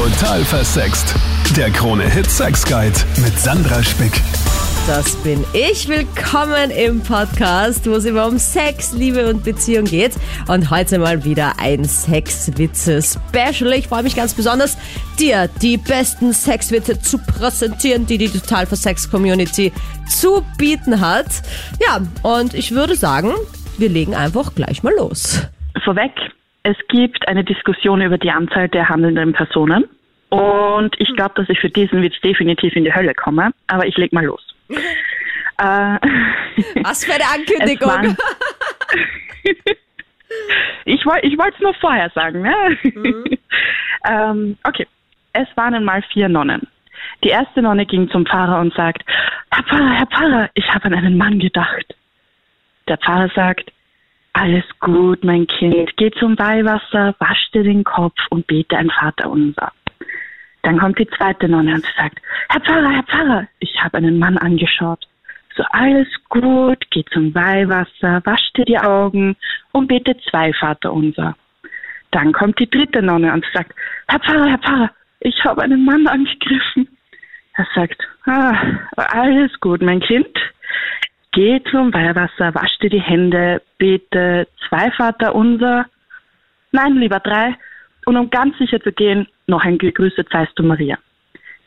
Total versext. Der Krone Hit Sex Guide mit Sandra Spick. Das bin ich. Willkommen im Podcast, wo es immer um Sex, Liebe und Beziehung geht. Und heute mal wieder ein Sexwitze-Special. Ich freue mich ganz besonders, dir die besten Sexwitze zu präsentieren, die die Total für Sex Community zu bieten hat. Ja, und ich würde sagen, wir legen einfach gleich mal los. Vorweg, es gibt eine Diskussion über die Anzahl der handelnden Personen. Und ich glaube, dass ich für diesen Witz definitiv in die Hölle komme. Aber ich leg mal los. äh, Was für eine Ankündigung. ich wollte es nur vorher sagen. Ne? ähm, okay. Es waren einmal vier Nonnen. Die erste Nonne ging zum Pfarrer und sagt, Herr Pfarrer, Herr Pfarrer, ich habe an einen Mann gedacht. Der Pfarrer sagt, alles gut, mein Kind, geh zum Weihwasser, wasch dir den Kopf und bete ein Vaterunser. Dann kommt die zweite Nonne und sagt, Herr Pfarrer, Herr Pfarrer, ich habe einen Mann angeschaut. So, alles gut, geh zum Weihwasser, wasch dir die Augen und bete zwei Vaterunser. Dann kommt die dritte Nonne und sagt, Herr Pfarrer, Herr Pfarrer, ich habe einen Mann angegriffen. Er sagt, ah, alles gut, mein Kind. Geh zum Weihwasser, wasch dir die Hände, bete zwei Vaterunser. Nein, lieber drei. Und um ganz sicher zu gehen, noch ein Gegrüßet seist du Maria.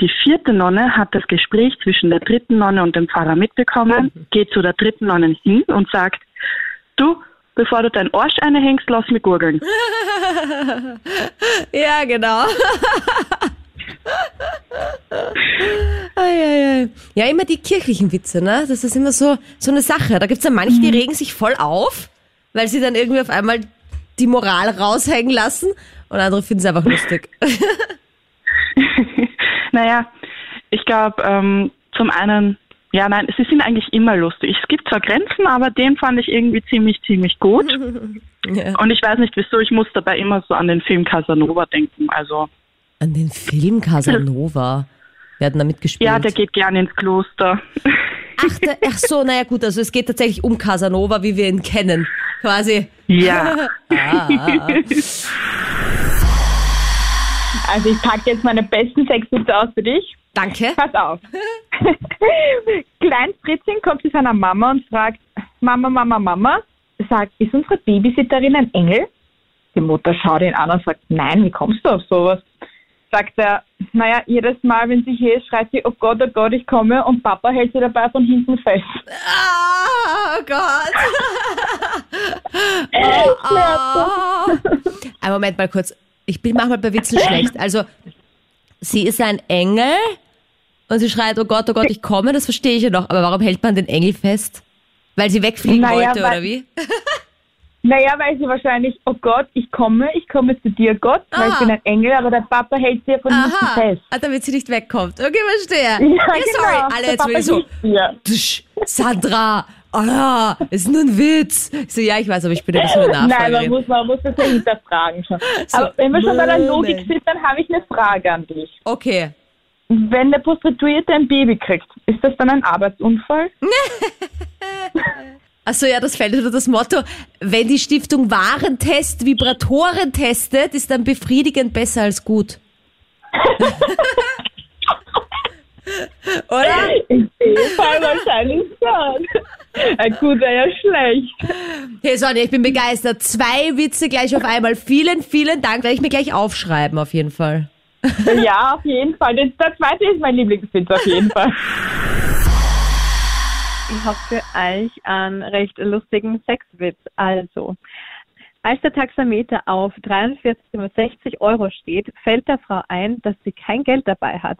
Die vierte Nonne hat das Gespräch zwischen der dritten Nonne und dem Pfarrer mitbekommen, geht zu der dritten Nonne hin und sagt, du, bevor du dein Arsch einhängst, lass mich gurgeln. Ja, genau. Ja, immer die kirchlichen Witze, ne? Das ist immer so, so eine Sache. Da gibt's ja manche, die regen sich voll auf, weil sie dann irgendwie auf einmal die Moral raushängen lassen und andere finden es einfach lustig. naja, ich glaube, ähm, zum einen, ja, nein, sie sind eigentlich immer lustig. Es gibt zwar Grenzen, aber den fand ich irgendwie ziemlich, ziemlich gut. ja. Und ich weiß nicht wieso, ich muss dabei immer so an den Film Casanova denken. Also, An den Film Casanova. Wir hatten da mitgespielt. ja, der geht gerne ins Kloster. ach, der, ach so, naja gut, also es geht tatsächlich um Casanova, wie wir ihn kennen. Quasi. ja. Ah. Also ich packe jetzt meine besten Sexwitze aus für dich. Danke. Pass auf. Klein Fritzchen kommt zu seiner Mama und fragt, Mama, Mama, Mama, sagt, ist unsere Babysitterin ein Engel? Die Mutter schaut ihn an und sagt, nein, wie kommst du auf sowas? Sagt er, naja, jedes Mal, wenn sie hier ist, schreit sie, oh Gott, oh Gott, ich komme und Papa hält sie dabei von hinten fest. Ah, oh Gott. Oh, oh. Ein Moment mal kurz. Ich bin manchmal bei Witzeln schlecht. Also, sie ist ein Engel und sie schreit, oh Gott, oh Gott, ich komme, das verstehe ich ja noch. Aber warum hält man den Engel fest? Weil sie wegfliegen Naja, wollte, oder wie? Naja, weil sie wahrscheinlich, oh Gott, ich komme, ich komme zu dir, Gott, weil ich Ah. bin ein Engel, aber der Papa hält sie ja von Aha, fest. ah, damit sie nicht wegkommt. Okay, verstehe. Ja, sorry. genau. Alle jetzt Papa ich so. Tsch, Sandra, ja, ist nur ein Witz. Ich so, ja, ich weiß, aber ich bin ja nicht so eine Nein, man muss, man muss das ja hinterfragen schon. So, Aber wenn wir schon bei der Logik sind, dann habe ich eine Frage an dich. Okay. Wenn der Prostituierte ein Baby kriegt, ist das dann ein Arbeitsunfall? Achso, ja, das fällt unter das Motto, wenn die Stiftung Warentest Vibratoren testet, ist dann befriedigend besser als gut. Oder? In dem Fall wahrscheinlich schon. Ein gut wäre ja schlecht. Hey Sonja, ich bin begeistert. Zwei Witze gleich auf einmal. Vielen, vielen Dank. Werde ich mir gleich aufschreiben, auf jeden Fall. Ja, auf jeden Fall. Das, der zweite ist mein Lieblingswitz auf jeden Fall. Ich habe für euch einen recht lustigen Sexwitz. Also, als der Taxameter auf 43,60 Euro steht, fällt der Frau ein, dass sie kein Geld dabei hat.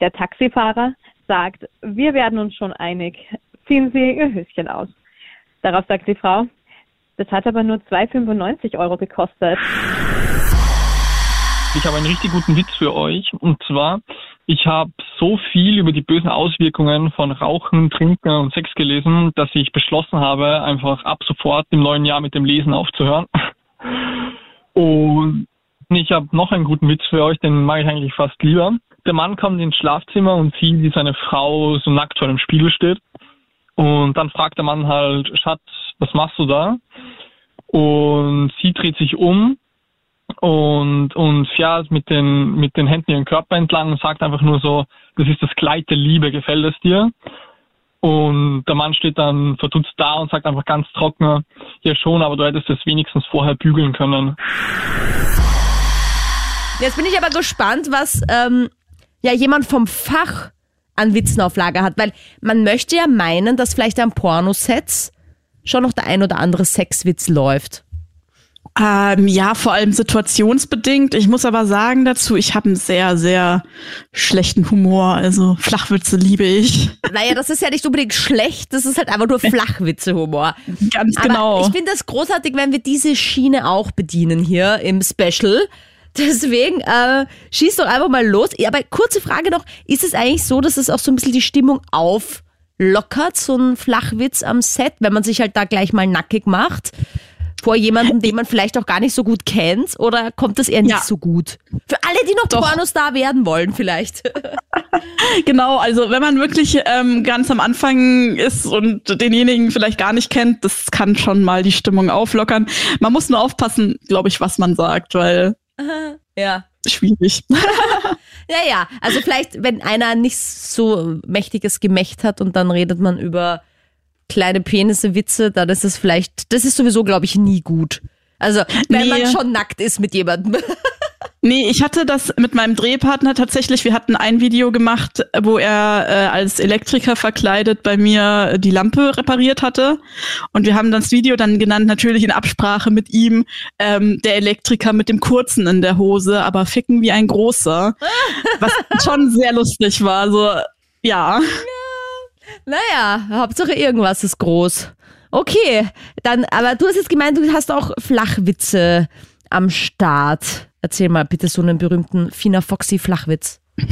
Der Taxifahrer sagt, wir werden uns schon einig. Ziehen Sie Ihr Höschen aus. Darauf sagt die Frau, das hat aber nur 2,95 Euro gekostet. Ich habe einen richtig guten Witz für euch. Und zwar, ich habe so viel über die bösen Auswirkungen von Rauchen, Trinken und Sex gelesen, dass ich beschlossen habe, einfach ab sofort im neuen Jahr mit dem Lesen aufzuhören. Und ich habe noch einen guten Witz für euch, den mag ich eigentlich fast lieber. Der Mann kommt ins Schlafzimmer und sieht, wie seine Frau so nackt vor dem Spiegel steht. Und dann fragt der Mann halt, Schatz, was machst du da? Und sie dreht sich um und, und fährt mit den, mit den Händen ihren Körper entlang und sagt einfach nur so, das ist das Kleid der Liebe, gefällt es dir? Und der Mann steht dann verdutzt da und sagt einfach ganz trocken, ja schon, aber du hättest es wenigstens vorher bügeln können. Jetzt bin ich aber gespannt, was ähm, ja jemand vom Fach an Witzen auf Lager hat, weil man möchte ja meinen, dass vielleicht am Pornosets schon noch der ein oder andere Sexwitz läuft. Ähm, ja, vor allem situationsbedingt. Ich muss aber sagen dazu, ich habe einen sehr, sehr schlechten Humor. Also Flachwitze liebe ich. Naja, das ist ja nicht unbedingt schlecht, das ist halt einfach nur Flachwitze-Humor. Ganz Aber genau. ich finde das großartig, wenn wir diese Schiene auch bedienen hier im Special. Deswegen äh, schieß doch einfach mal los. Aber kurze Frage noch, ist es eigentlich so, dass es auch so ein bisschen die Stimmung auflockert, so ein Flachwitz am Set, wenn man sich halt da gleich mal nackig macht? Vor jemandem, den man vielleicht auch gar nicht so gut kennt? Oder kommt das eher nicht Ja. so gut? Für alle, die noch Doch. Pornostar werden wollen, vielleicht. Genau, also wenn man wirklich ähm, ganz am Anfang ist und denjenigen vielleicht gar nicht kennt, das kann schon mal die Stimmung auflockern. Man muss nur aufpassen, glaube ich, was man sagt, weil ja. schwierig. Ja, ja. Also vielleicht, wenn einer nicht so mächtiges Gemächt hat und dann redet man über kleine Penisse, Witze, dann ist es vielleicht, das ist sowieso, glaube ich, nie gut. Also, wenn Nee. man schon nackt ist mit jemandem. Nee, ich hatte das mit meinem Drehpartner tatsächlich. Wir hatten ein Video gemacht, wo er äh, als Elektriker verkleidet bei mir die Lampe repariert hatte. Und wir haben das Video dann genannt, natürlich in Absprache mit ihm, ähm, der Elektriker mit dem kurzen in der Hose, aber ficken wie ein großer. Was schon sehr lustig war. So, ja. Naja, Hauptsache irgendwas ist groß. Okay, dann, aber du hast jetzt gemeint, du hast auch Flachwitze am Start. Erzähl mal bitte so einen berühmten Fina Foxy Flachwitz.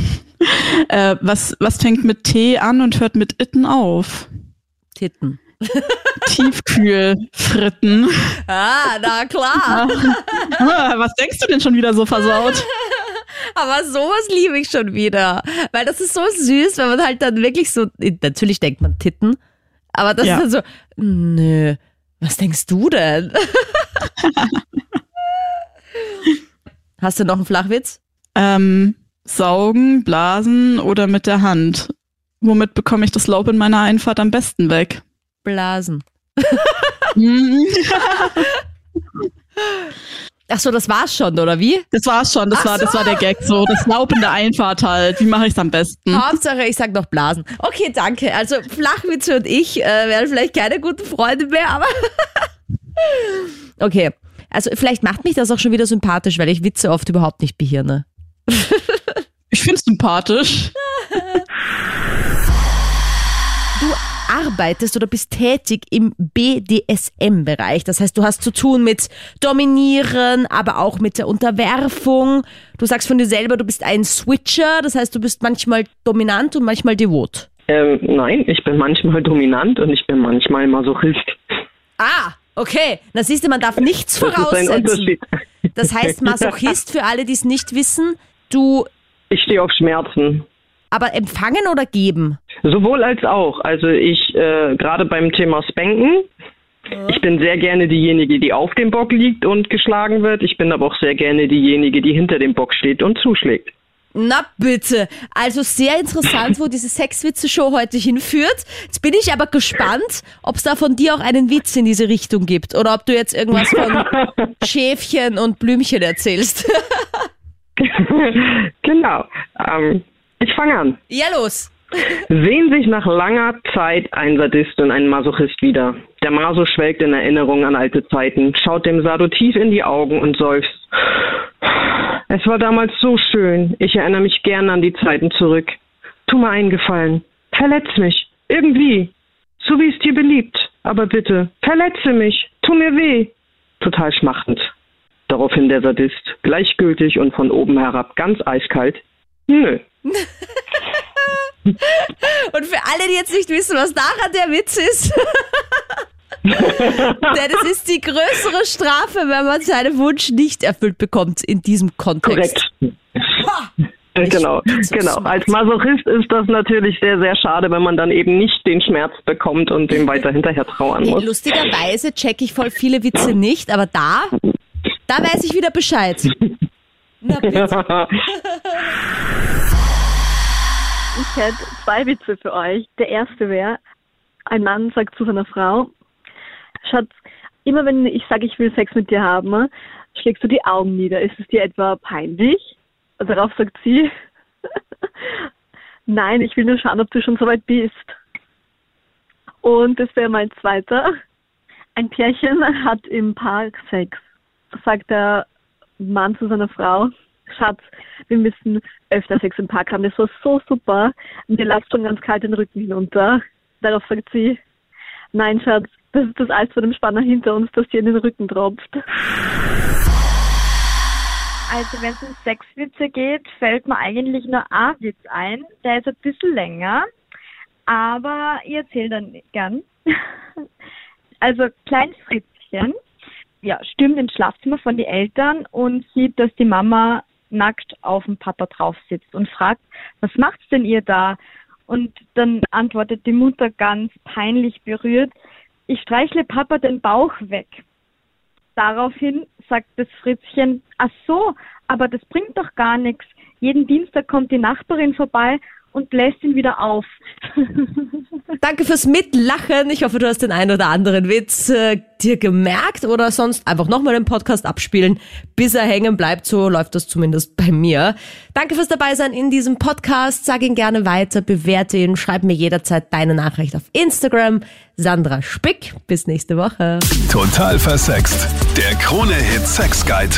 Äh, was, was fängt mit T an und hört mit Itten auf? Titten. Tiefkühlfritten. Ah, na klar. Ah, was denkst du denn schon wieder so versaut? Aber sowas liebe ich schon wieder. Weil das ist so süß, wenn man halt dann wirklich so, natürlich denkt man Titten, aber das Ja. ist dann so, nö, was denkst du denn? Hast du noch einen Flachwitz? Ähm, saugen, blasen oder mit der Hand? Womit bekomme ich das Laub in meiner Einfahrt am besten weg? Blasen. Ach so, das war's schon, oder wie? Das war's schon, das Ach war, das so. war der Gag so. Das Laub in der Einfahrt halt. Wie mache ich's am besten? Hauptsache, ich sag noch Blasen. Okay, danke. Also Flachwitze und ich äh, werden vielleicht keine guten Freunde mehr, aber okay. Also vielleicht macht mich das auch schon wieder sympathisch, weil ich Witze oft überhaupt nicht behirne. Ich find's sympathisch. arbeitest oder bist tätig im BDSM-Bereich. Das heißt, du hast zu tun mit Dominieren, aber auch mit der Unterwerfung. Du sagst von dir selber, du bist ein Switcher. Das heißt, du bist manchmal dominant und manchmal devot. Ähm, nein, ich bin manchmal dominant und ich bin manchmal Masochist. Ah, okay. Na siehst du, man darf nichts Das voraussetzen. Das heißt, Masochist, für alle, die es nicht wissen, du Ich stehe auf Schmerzen. Aber empfangen oder geben? Sowohl als auch. Also ich, äh, gerade beim Thema Spanken, ich bin sehr gerne diejenige, die auf dem Bock liegt und geschlagen wird. Ich bin aber auch sehr gerne diejenige, die hinter dem Bock steht und zuschlägt. Na bitte. Also sehr interessant, wo diese Sexwitze-Show heute hinführt. Jetzt bin ich aber gespannt, ob es da von dir auch einen Witz in diese Richtung gibt oder ob du jetzt irgendwas von Schäfchen und Blümchen erzählst. genau. Ähm, ich fange an. ja, los. Sehen sich nach langer Zeit ein Sadist und ein Masochist wieder. Der Maso schwelgt in Erinnerung an alte Zeiten, schaut dem Sado tief in die Augen und seufzt. Es war damals so schön. Ich erinnere mich gern an die Zeiten zurück. Tu mir einen Gefallen. Verletz mich. Irgendwie. So wie es dir beliebt. Aber bitte, verletze mich. Tu mir weh. Total schmachtend. Daraufhin der Sadist, gleichgültig und von oben herab ganz eiskalt. Nö. Und für alle, die jetzt nicht wissen, was daran der Witz ist. Denn es ist die größere Strafe, wenn man seinen Wunsch nicht erfüllt bekommt in diesem Kontext. Korrekt. Ha! Genau, so genau. smart. Als Masochist ist das natürlich sehr, sehr schade, wenn man dann eben nicht den Schmerz bekommt und dem weiter hinterher trauern muss. Lustigerweise checke ich voll viele Witze nicht, aber da Da weiß ich wieder Bescheid. Na bitte. Ich hätte zwei Witze für euch. Der erste wäre, ein Mann sagt zu seiner Frau, Schatz, immer wenn ich sage, ich will Sex mit dir haben, schlägst du die Augen nieder. Ist es dir etwa peinlich? Darauf sagt sie, nein, ich will nur schauen, ob du schon so weit bist. Und das wäre mein zweiter. Ein Pärchen hat im Park Sex. Sagt der Mann zu seiner Frau, Schatz, wir müssen öfter Sex im Park haben. Das war so super. Mir lasst schon ganz kalt den Rücken hinunter. Darauf sagt sie, nein, Schatz, das ist das Eis von dem Spanner hinter uns, das dir in den Rücken tropft. Also wenn es um Sexwitze geht, fällt mir eigentlich nur ein Witz ein. Der ist ein bisschen länger, aber ich erzähle dann gern. Also Klein Fritzchen ja, stürmt ins Schlafzimmer von den Eltern und sieht, dass die Mama nackt auf dem Papa drauf sitzt und fragt, was macht's denn ihr da? Und dann antwortet die Mutter ganz peinlich berührt, ich streichle Papa den Bauch weg. Daraufhin sagt das Fritzchen, ach so, aber das bringt doch gar nichts. Jeden Dienstag kommt die Nachbarin vorbei und bläst ihn wieder auf. Danke fürs Mitlachen. Ich hoffe, du hast den einen oder anderen Witz äh, dir gemerkt oder sonst einfach nochmal den Podcast abspielen, bis er hängen bleibt. So läuft das zumindest bei mir. Danke fürs Dabeisein in diesem Podcast. Sag ihn gerne weiter, bewerte ihn, schreib mir jederzeit deine Nachricht auf Instagram. Sandra Spick. Bis nächste Woche. Total versext. Der Krone-Hit Sex Guide.